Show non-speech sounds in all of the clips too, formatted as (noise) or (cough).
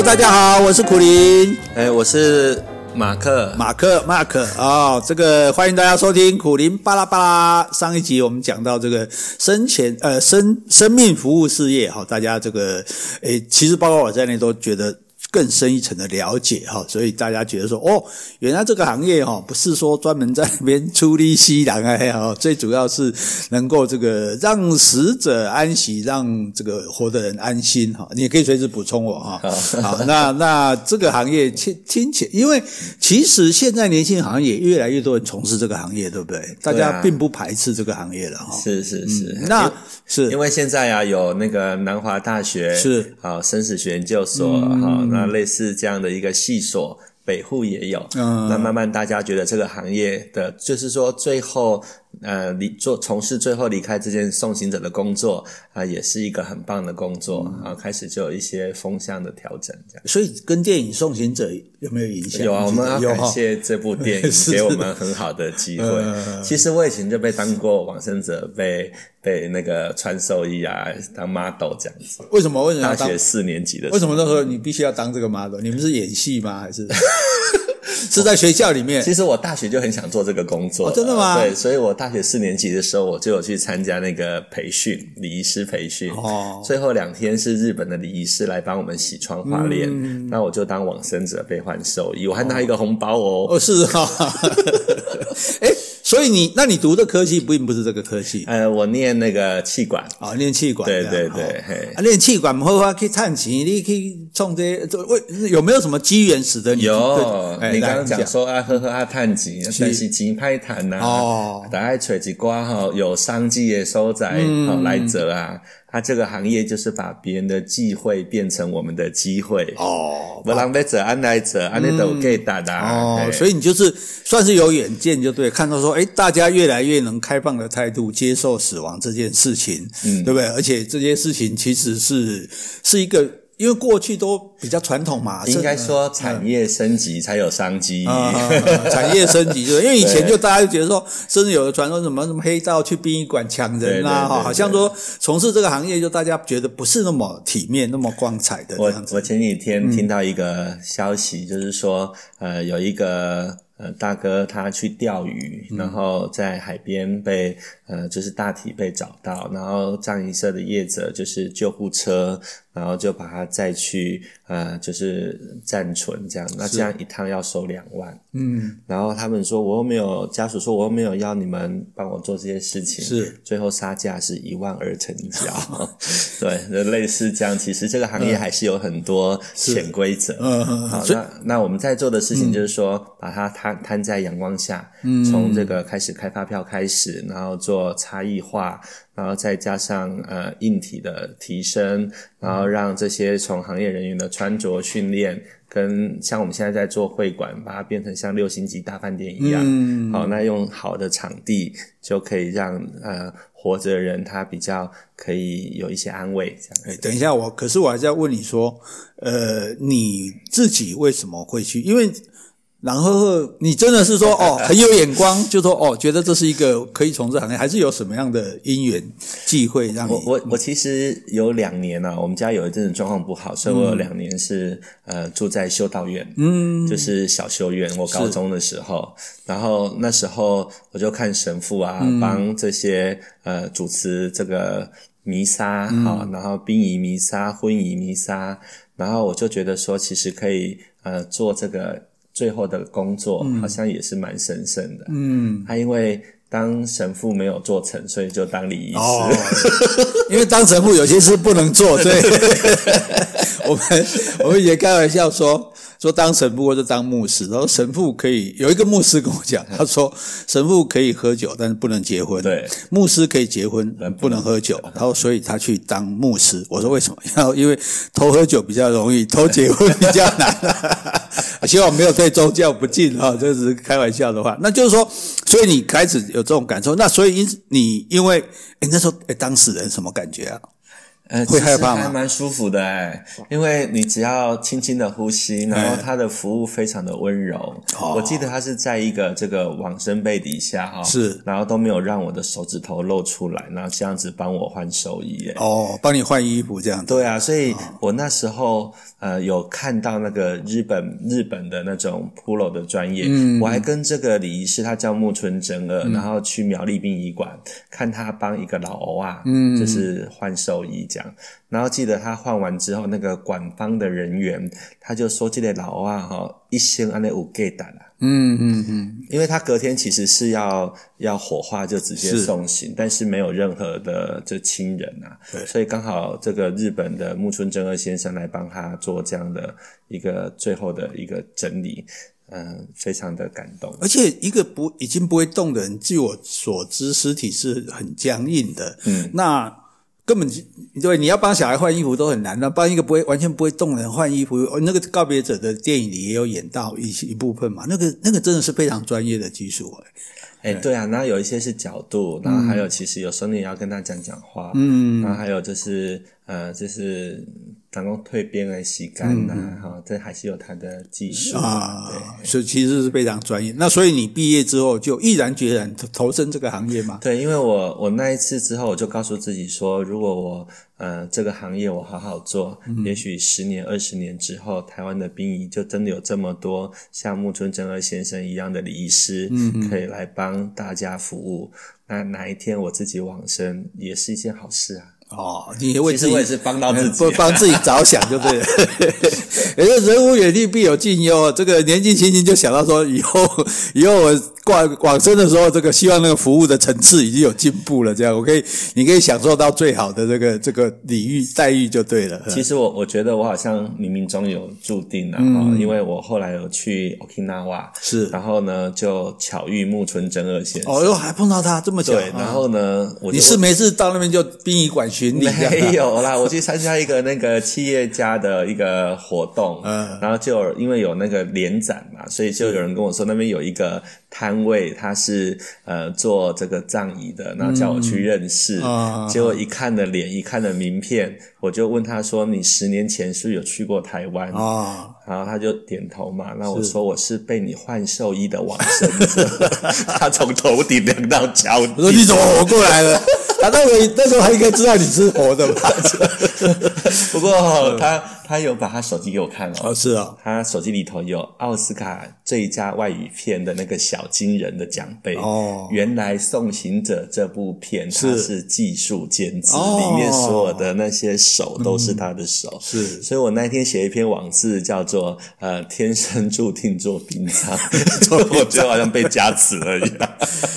Hello，大家好，我是苦林，哎，我是马克，马克，马克啊、哦，这个欢迎大家收听苦林巴拉巴拉。上一集我们讲到这个生前呃生生命服务事业哈，大家这个诶，其实包括我在内都觉得。更深一层的了解哈，所以大家觉得说哦，原来这个行业哈，不是说专门在那边出力吸人哎哈，最主要是能够这个让死者安息，让这个活的人安心哈。你也可以随时补充我哈。好，那那这个行业听听起来，因为其实现在年轻行业越来越多人从事这个行业，对不对？大家并不排斥这个行业了哈。是是是，嗯、那是因为现在啊，有那个南华大学是啊，生死学研究所哈。嗯那类似这样的一个系所，北户也有。嗯，那慢慢大家觉得这个行业的，就是说最后。呃，离做从事最后离开这件送行者的工作啊、呃，也是一个很棒的工作啊、嗯。开始就有一些风向的调整，这样。所以跟电影《送行者》有没有影响？有啊，我们要感谢这部电影 (laughs) 给我们很好的机会。其实我以前就被当过往生者，被被那个穿寿衣啊，当 model 这样子。为什么？为什么？大学四年级的时候？为什么那时候你必须要当这个 model？你们是演戏吗？还是？(laughs) (laughs) 是在学校里面。其实我大学就很想做这个工作。哦，真的吗？对，所以我大学四年级的时候，我就有去参加那个培训，礼仪师培训。哦。最后两天是日本的礼仪师来帮我们洗窗花脸，嗯，那我就当往生者被换寿衣，我还拿一个红包哦。哦，是哈。(laughs) 哎。所以你，那你读的科系并不是这个科系。呃，我念那个气管。啊、哦，念气管。对对对，嘿。啊，念气管，好啊，可以赚钱，你可以从这些，为有没有什么机缘使得你？有，你刚刚讲说啊，呵呵啊，探钱，但是钱歹赚呐。哦。大概找一寡哈有商机的所在，好来者啊。他这个行业就是把别人的忌讳变成我们的机会哦，不浪费者安来者，安内都给打的哦，所以你就是算是有远见，就对，看到说，哎，大家越来越能开放的态度接受死亡这件事情，嗯，对不对？而且这件事情其实是是一个。因为过去都比较传统嘛，应该说产业升级才有商机。嗯嗯嗯嗯、产业升级就是，因为以前就大家就觉得说，甚至有的传说什么什么黑道去殡仪馆抢人啊，哈，好像说从事这个行业就大家觉得不是那么体面、那么光彩的。我我前几天听到一个消息，嗯、就是说，呃，有一个。呃，大哥他去钓鱼，然后在海边被呃，就是大体被找到，然后葬仪社的业者就是救护车，然后就把它再去呃，就是暂存这样，那这样一趟要收两万，嗯，然后他们说我又没有家属说我又没有要你们帮我做这些事情，是。最后杀价是一万二成交，(laughs) 对，类似这样，其实这个行业还是有很多潜规则，嗯嗯，好，那那我们在做的事情就是说、嗯、把它摊。摊在阳光下，嗯。从这个开始开发票开始，然后做差异化，然后再加上呃硬体的提升，然后让这些从行业人员的穿着训练，跟像我们现在在做会馆，把它变成像六星级大饭店一样，嗯，好，那用好的场地就可以让呃活着的人他比较可以有一些安慰。这样，哎，等一下我，可是我还是要问你说，呃，你自己为什么会去？因为然后你真的是说哦，很有眼光，就说哦，觉得这是一个可以从事行业，还是有什么样的因缘际会让你？我我我其实有两年啊，我们家有一阵子状况不好，所以我有两年是呃住在修道院，嗯，就是小修院。我高中的时候，然后那时候我就看神父啊，嗯、帮这些呃主持这个弥撒，好、嗯，然后殡仪弥撒、婚仪弥撒，然后我就觉得说，其实可以呃做这个。最后的工作好像也是蛮神圣的。嗯，他因为当神父没有做成，所以就当礼仪师。哦，因为当神父有些事不能做，所以 (laughs) (laughs) 我们我们也开玩笑说。说当神父或者当牧师，然后神父可以有一个牧师跟我讲，他说神父可以喝酒，但是不能结婚。对，牧师可以结婚，但不能喝酒。然后所以他去当牧师。我说为什么？(laughs) 要因为偷喝酒比较容易，偷结婚比较难。(laughs) 希望没有对宗教不敬哈，这是开玩笑的话。那就是说，所以你开始有这种感受。那所以因你因为诶那时候诶当事人什么感觉啊？呃，会害怕吗？还蛮舒服的哎，因为你只要轻轻的呼吸，然后他的服务非常的温柔。哦、我记得他是在一个这个往生被底下哈，是，然后都没有让我的手指头露出来，然后这样子帮我换寿衣耶。哦，帮你换衣服这样子。对啊，所以我那时候呃有看到那个日本日本的那种骷髅的专业，嗯，我还跟这个礼仪师他叫木村真二，嗯、然后去苗栗殡仪馆看他帮一个老欧啊，嗯，就是换寿衣这样。然后记得他换完之后，那个管方的人员他就说：“这个老啊，哈，一生安内有给的啦。”嗯嗯嗯，因为他隔天其实是要要火化，就直接送行，但是没有任何的这亲人啊，所以刚好这个日本的木村正二先生来帮他做这样的一个最后的一个整理，嗯、呃，非常的感动。而且一个不已经不会动的人，据我所知，尸体是很僵硬的。嗯，那。根本就对，你要帮小孩换衣服都很难，那帮一个不会完全不会动的人换衣服，那个告别者的电影里也有演到一一部分嘛，那个那个真的是非常专业的技术哎，对。啊，然后有一些是角度，然后还有其实有时候你也要跟他讲讲话，嗯，然后还有就是呃就是。能够蜕变来洗干呐，哈、这还是有它的技术啊，所以其实是非常专业。那所以你毕业之后就毅然决然投身这个行业吗？对，因为我我那一次之后，我就告诉自己说，如果我呃这个行业我好好做，也许十年二十年之后，台湾的殡仪就真的有这么多像木村真二先生一样的礼仪师，嗯，可以来帮大家服务。那哪一天我自己往生，也是一件好事啊。哦，你为自己，其实我也是帮到自己，帮自己着想就对了。(laughs) 也就人无远虑，必有近忧。这个年纪轻轻就想到说，以后 (laughs) 以后我挂往生的时候，这个希望那个服务的层次已经有进步了。这样，我可以，你可以享受到最好的这个这个礼遇待遇就对了。其实我我觉得我好像冥冥中有注定了，嗯，因为我后来有去 Okinawa，是，然后呢就巧遇木村真二先生。哦哟，还碰到他这么巧。对，然后呢，我你是没事到那边就殡仪馆。没有啦，我去参加一个那个企业家的一个活动，嗯，然后就因为有那个联展嘛，所以就有人跟我说那边有一个摊位，他是呃做这个葬仪的，然后叫我去认识，嗯、结果一看的脸，一看的名片，我就问他说：“你十年前是不是有去过台湾？”啊、嗯，然后他就点头嘛，那我说我是被你换寿衣的往生者，(laughs) 他从头顶凉到脚底，我说你怎么活过来了？他那个那时候还应该知道你是活的吧？(laughs) 不过他他有把他手机给我看了哦，是啊，他手机里头有奥斯卡最佳外语片的那个小金人的奖杯哦。原来《送行者》这部片他是技术监制，里面所有的那些手都是他的手，是。所以我那天写一篇网志叫做“呃，天生注定做兵长”，(laughs) (laughs) 我觉得好像被加持了一样。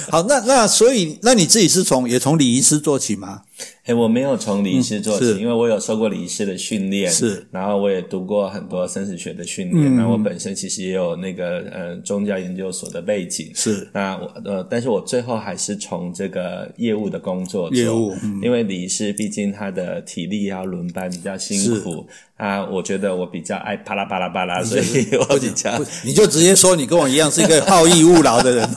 好，那那所以那你自己是从也从礼仪师。做起吗？哎，我没有从礼仪师做起，嗯、因为我有受过礼仪师的训练，是，然后我也读过很多生死学的训练，那、嗯、我本身其实也有那个呃宗教研究所的背景，是，那我呃，但是我最后还是从这个业务的工作做，业务，嗯、因为礼仪师毕竟他的体力要轮班，比较辛苦是。啊，我觉得我比较爱啪啦啪啦啪啦，所以我比较，你就直接说你跟我一样是一个好逸恶劳的人。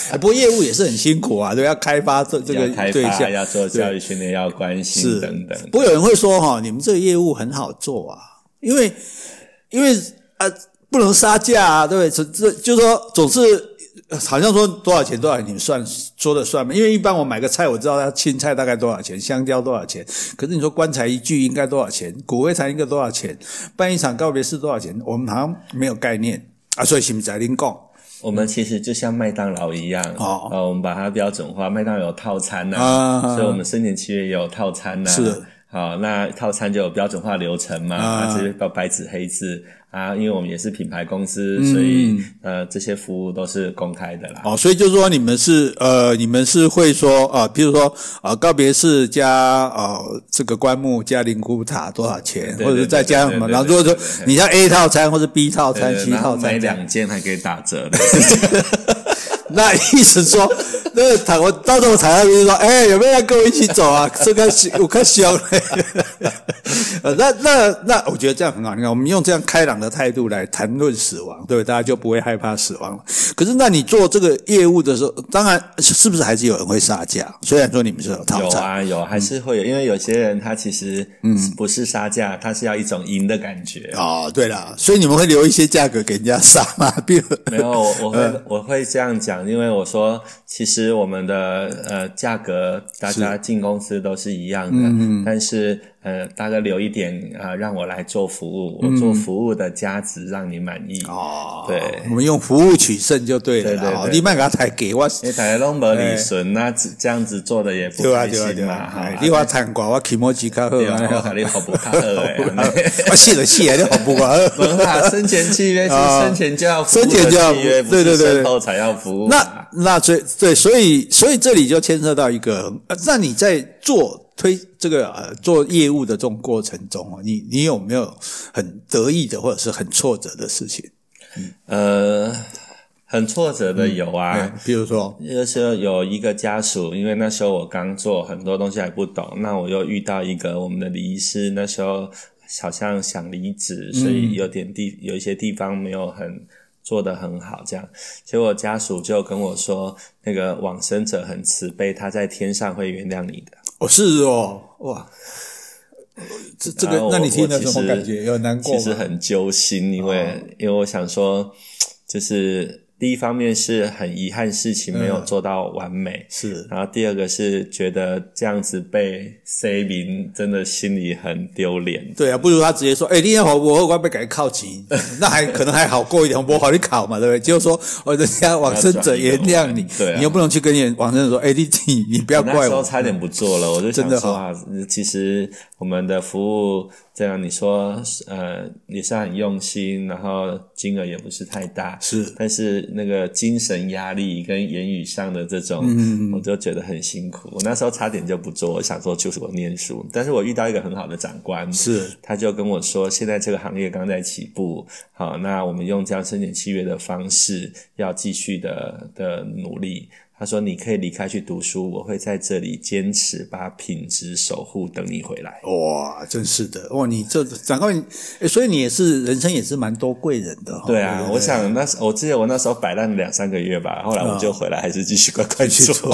(laughs) 不过业务也是很辛苦啊，对，要开发这这个对象，要做教育训练，要关心等等。不过有人会说哈，你们这个业务很好做啊，因为因为啊不能杀价啊，对不对？这这就是说总是好像说多少钱多少钱，你们算说了算嘛？因为一般我买个菜，我知道它青菜大概多少钱，香蕉多少钱。可是你说棺材一具应该多少钱？骨灰坛一个多少钱？办一场告别式多少钱？我们好像没有概念啊，所以是不是在您讲？我们其实就像麦当劳一样，哦，呃，我们把它标准化，麦当劳有套餐呐，啊，所以我们生年七月也有套餐呐，是，好，那套餐就有标准化流程嘛，啊，这些都白纸黑字。啊，因为我们也是品牌公司，嗯、所以呃，这些服务都是公开的啦。哦，所以就是说，你们是呃，你们是会说啊，比如说啊、呃，告别式加呃这个棺木加灵骨塔多少钱，或者是再加什么？然后如果说你像 A 套餐或者 B 套餐、C 套餐，买两件还可以打折的。(laughs) 那意思说，那他我到时候我踩上去就说，哎、欸，有没有要跟我一起走啊？(laughs) 这个我看笑了。(laughs) 呃，那那那，我觉得这样很好。你看，我们用这样开朗的态度来谈论死亡，对，大家就不会害怕死亡了。可是，那你做这个业务的时候，当然是不是还是有人会杀价？虽然说你们是有套餐，有啊，有还是会有，嗯、因为有些人他其实嗯不是杀价，他是要一种赢的感觉。哦，对了，所以你们会留一些价格给人家杀吗？(laughs) 比如没有，我会、呃、我会这样讲，因为我说其实我们的呃价格大家进公司都是一样的，嗯、但是。呃，大概留一点啊、呃，让我来做服务，我做服务的价值让你满意。哦，对，我们用服务取胜就对了。对对对，你卖给他抬给我，你大家拢没利润，那这样子做的也不开心嘛。你话谈寡，我起毛几卡好，我看你好不卡好诶。我谢了谢，你好不好？(laughs) 文化生前契约是 (laughs) 生前就要，生前就要，对对对，身后才要服务。那那最对，所以所以这里就牵涉到一个，那你在做。推这个呃做业务的这种过程中啊，你你有没有很得意的或者是很挫折的事情？呃，很挫折的有啊，嗯、比如说那时候有一个家属，因为那时候我刚做很多东西还不懂，那我又遇到一个我们的礼仪师，那时候好像想离职，所以有点地有一些地方没有很做得很好，这样，结果家属就跟我说，那个往生者很慈悲，他在天上会原谅你的。哦，是哦，哇，这这个，那你听了什么感觉？有难过吗？其实很揪心，因为、哦、因为我想说，就是。第一方面是很遗憾事情没有做到完美，嗯、是。然后第二个是觉得这样子被 C 名真的心里很丢脸。对啊，不如他直接说：“哎、欸，你好，我我被改靠级，(laughs) 那还可能还好过一点，我好你考嘛，对不对？”就是说，哦，人家往生者原谅你，对、啊，你又不能去跟人往生者说：“哎、欸，你你你不要怪我。”那时候差点不做了，我就想说啊，其实我们的服务。这样你说，呃，也是很用心，然后金额也不是太大，是，但是那个精神压力跟言语上的这种，嗯，我就觉得很辛苦。我那时候差点就不做，我想说就是我念书，但是我遇到一个很好的长官，是，他就跟我说，现在这个行业刚在起步，好，那我们用这样生前契约的方式，要继续的的努力。他说：“你可以离开去读书，我会在这里坚持把品质守护，等你回来。”哇，真是的哇！你这长官，所以你也是人生也是蛮多贵人的。对啊，对对，我想那时我记得我那时候摆烂了两三个月吧，后来我就回来，还是继续乖乖去做。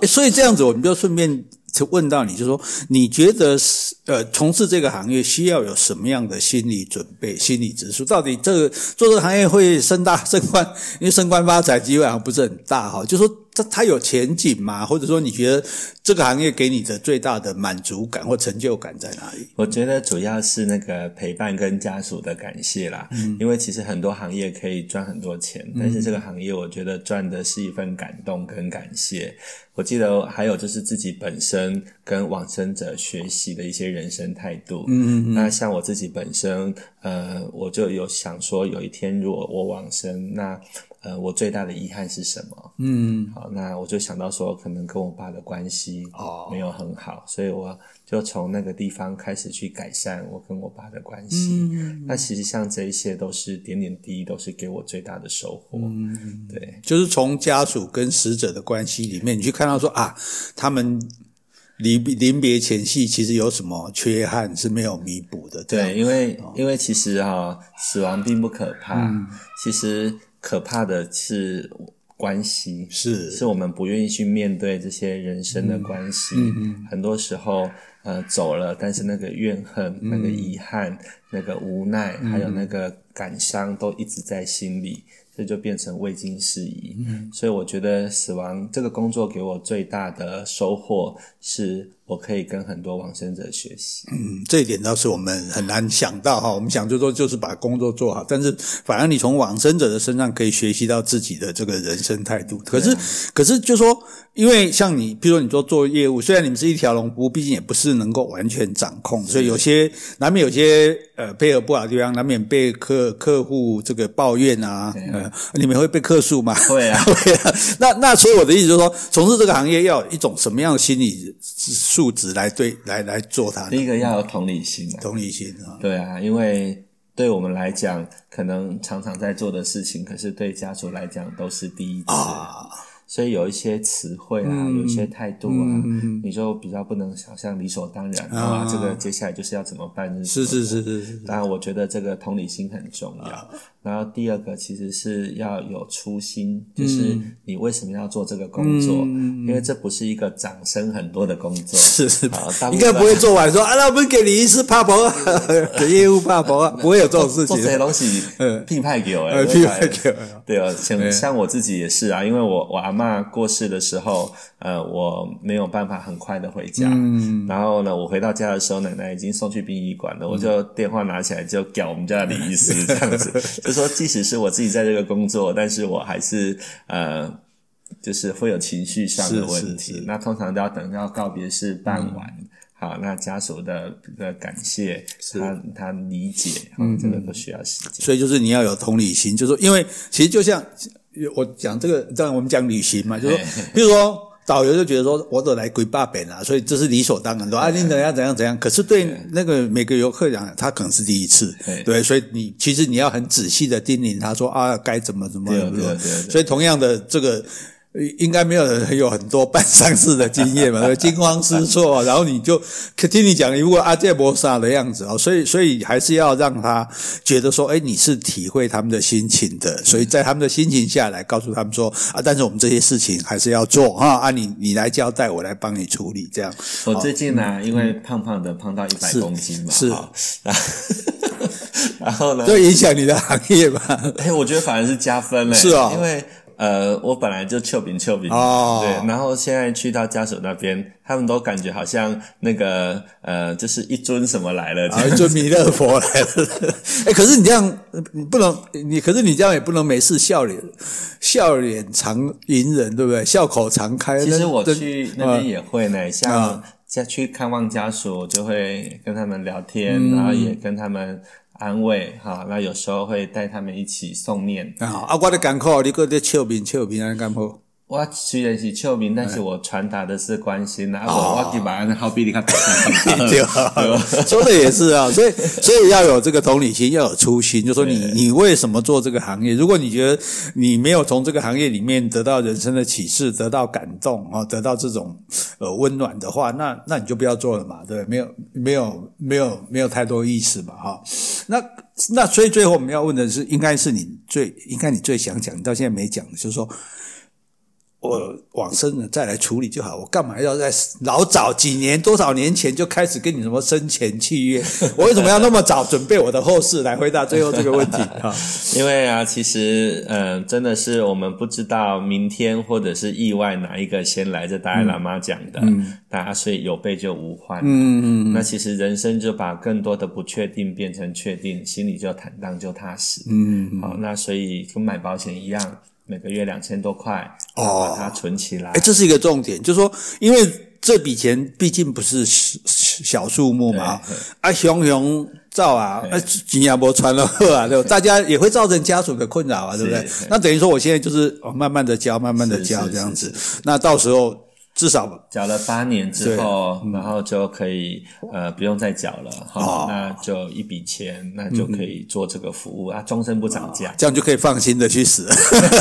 诶所以这样子，我们就顺便就问到你，就说你觉得是呃，从事这个行业需要有什么样的心理准备、心理指数？到底这个做这个行业会升大升官？因为升官发财机会好像不是很大哈，就说。它它有前景吗？或者说你觉得这个行业给你的最大的满足感或成就感在哪里？我觉得主要是那个陪伴跟家属的感谢啦。嗯，因为其实很多行业可以赚很多钱，嗯，但是这个行业我觉得赚的是一份感动跟感谢。我记得还有就是自己本身跟往生者学习的一些人生态度。嗯嗯嗯。那像我自己本身，呃，我就有想说，有一天如果我往生，那。呃，我最大的遗憾是什么？嗯，好，那我就想到说，可能跟我爸的关系哦没有很好，哦，所以我就从那个地方开始去改善我跟我爸的关系。嗯，那其实像这一些都是点点滴滴，都是给我最大的收获。嗯，对，就是从家属跟死者的关系里面，你去看到说啊，他们离临别前夕其实有什么缺憾是没有弥补的。对，因为、哦、因为其实哈、哦，死亡并不可怕，嗯、其实。可怕的是关系，是。是我们不愿意去面对这些人生的关系。嗯嗯、很多时候，呃，走了，但是那个怨恨、嗯、那个遗憾、那个无奈，嗯、还有那个感伤，都一直在心里。这就变成未经事宜，嗯，所以我觉得死亡这个工作给我最大的收获是，我可以跟很多往生者学习。嗯，这一点倒是我们很难想到哈。我们想就说就是把工作做好，但是反而你从往生者的身上可以学习到自己的这个人生态度。可是，可是就说，因为像你，比如说你做做业务，虽然你们是一条龙服务，毕竟也不是能够完全掌控，所以有些难免有些呃配合不好的地方，难免被客客户这个抱怨啊，呃。你们会被客诉吗？会啊，(laughs) 会啊。那那所以我的意思就是说，从事这个行业要有一种什么样的心理素质来对来来做它？第一个要有同理心，同理心啊。对啊，因为对我们来讲，可能常常在做的事情，可是对家属来讲都是第一次啊。所以有一些词汇啊，嗯、有一些态度啊，嗯、你就比较不能想象理所当然啊。这个接下来就是要怎么办？是是是是是。当然，我觉得这个同理心很重要。啊、然后第二个其实是要有初心，就是你为什么要做这个工作？嗯、因为这不是一个掌声很多的工作。是是。应该不会做完说啊，那我们给你一次帕博，(laughs) 给业务帕博，不会有这种事情。这些东西，嗯，聘派给我，呃，聘派给我。对啊，像像我自己也是啊，因为我我阿嬷过世的时候，呃，我没有办法很快的回家，嗯，然后呢，我回到家的时候，奶奶已经送去殡仪馆了，嗯、我就电话拿起来就叫我们家的李医师这样子，(laughs) 就说即使是我自己在这个工作，但是我还是呃，就是会有情绪上的问题。是是是，那通常都要等到告别式办完，嗯、好，那家属的的感谢，他他理解，嗯，这个都需要时间。所以就是你要有同理心，就是说，因为其实就像。我讲这个，当然我们讲旅行嘛，就是说，比如说导游就觉得说，我都来归八本了，所以这是理所当然的。啊，你怎样怎样怎样？可是对那个每个游客讲，他可能是第一次，对，所以你其实你要很仔细的叮咛他说啊，该怎么怎么怎么。所以同样的这个。应该没有人有很多办丧事的经验嘛，惊慌失措，然后你就听你讲，如果阿杰摩萨的样子啊，所以所以还是要让他觉得说，哎，你是体会他们的心情的，所以在他们的心情下来告诉他们说啊，但是我们这些事情还是要做啊，啊，你你来交代，我来帮你处理这样。我最近呢、啊，因为胖胖的胖到一百公斤嘛，是，(laughs) 然后呢，会影响你的行业吧？哎，我觉得反而是加分嘞，是啊，因为。呃，我本来就臭饼臭饼，哦，对，然后现在去到家属那边，他们都感觉好像那个呃，就是一尊什么来了，一尊弥勒佛来了。(laughs) 哎，可是你这样，你不能，你可是你这样也不能没事笑脸，笑脸常迎人，对不对？笑口常开。其实我去那边也会呢，像家去看望家属，就会跟他们聊天，然后也跟他们。安慰哈，那有时候会带他们一起诵念。啊，啊，我的艰苦，你搁在笑面笑面安干好？我虽然是笑面，但是我传达的是关心呐。我我基本上好比你看，(laughs) 对吧？说的也是啊，所以 (laughs) 所以要有这个同理心，要有初心。就说你你为什么做这个行业？如果你觉得你没有从这个行业里面得到人生的启示，得到感动啊，得到这种呃温暖的话，那那你就不要做了嘛，对不对？没有没有没有没有太多意思嘛，哈。那那所以最后我们要问的是，应该是你最应该你最想讲，你到现在没讲的，就是说。我往生了再来处理就好，我干嘛要在老早几年多少年前就开始跟你什么生前契约？我为什么要那么早准备我的后事来回答最后这个问题啊？(laughs) 因为啊，其实嗯、呃，真的是我们不知道明天或者是意外哪一个先来，这达赖喇嘛讲的，嗯、大家所以有备就无患。嗯嗯嗯。那其实人生就把更多的不确定变成确定，心里就坦荡就踏实。嗯嗯。好，那所以跟买保险一样。每个月两千多块，哦，把它存起来。哎，这是一个重点，就是说，因为这笔钱毕竟不是小数目嘛，啊，熊熊造啊，啊，金牙伯传了贺啊，对吧？大家也会造成家属的困扰啊，对不对？那等于说，我现在就是慢慢的交，慢慢的交这样子，那到时候。至少缴了八年之后，然后就可以呃不用再缴了，好，那就一笔钱，那就可以做这个服务啊，终身不涨价，这样就可以放心的去死，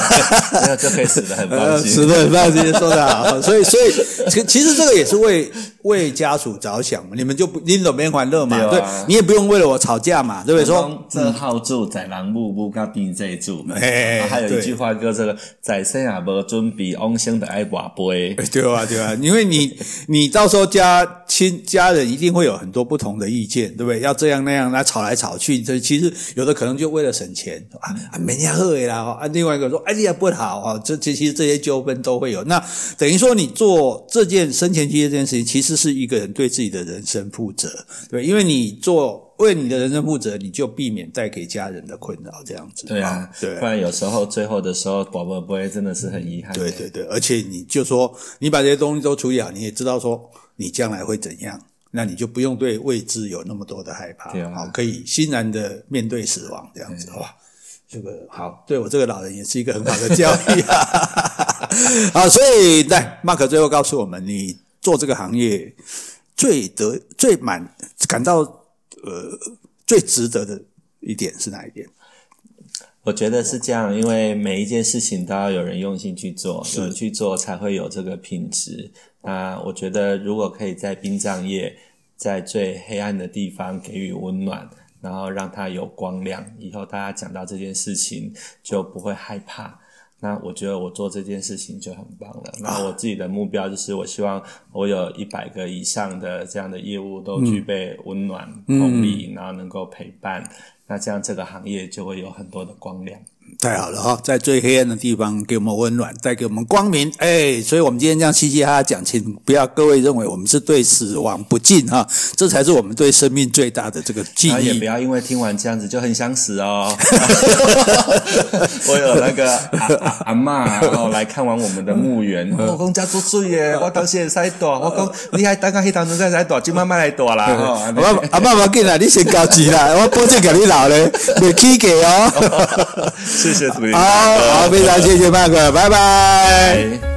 (laughs) 那就可以死的很放心，死的很放心，说的好。(laughs) 所以，所以其其实这个也是为为家属着想嘛，你们就不拎走边欢乐嘛，对，你也不用为了我吵架嘛，对不对？说这号住在人母母甲病这住，哎，还有一句话叫这个在生也无准备，往生的爱跋杯，对啊。对吧？因为你 (laughs) 你到时候家亲家人一定会有很多不同的意见，对不对？要这样那样来吵来吵去，这其实有的可能就为了省钱啊啊，没人喝啦啊，另外一个说哎呀不好啊，这这其实这些纠纷都会有。那等于说你做这件生前契约这件事情，其实是一个人对自己的人生负责，对，因为你做。为你的人生负责，你就避免带给家人的困扰，这样子。对啊，对，不然有时候最后的时候，宝宝不会真的是很遗憾。对对对，而且你就说，你把这些东西都处理好，你也知道说你将来会怎样，那你就不用对未知有那么多的害怕，对啊，好，可以欣然的面对死亡，这样子，好吧，这个好，对我这个老人也是一个很好的教育啊。(laughs) 好，所以来，Mark 最后告诉我们，你做这个行业最得最满感到。呃，最值得的一点是哪一点？我觉得是这样，因为每一件事情都要有人用心去做，有人去做才会有这个品质。那我觉得，如果可以在殡葬业，在最黑暗的地方给予温暖，然后让它有光亮，以后大家讲到这件事情就不会害怕。那我觉得我做这件事情就很棒了。那我自己的目标就是，我希望我有一百个以上的这样的业务都具备温暖、同理，然后能够陪伴。那这样这个行业就会有很多的光亮。太好了哈，在最黑暗的地方给我们温暖，带给我们光明。哎，所以我们今天这样嘻嘻哈哈讲，请不要各位认为我们是对死亡不敬哈，这才是我们对生命最大的这个敬意。也不要因为听完这样子就很想死哦。(laughs) 我有那个阿阿阿嬷，然后来看完我们的墓园，我讲家做水耶，我当时会使大，我讲你还等下迄当中在在躲，就慢慢来躲啦。阿嬷阿嬷不要紧啦，你先交钱啦，我保证给你老嘞，没起价哦。谢谢主持人，好好，非常谢谢麦克，拜拜。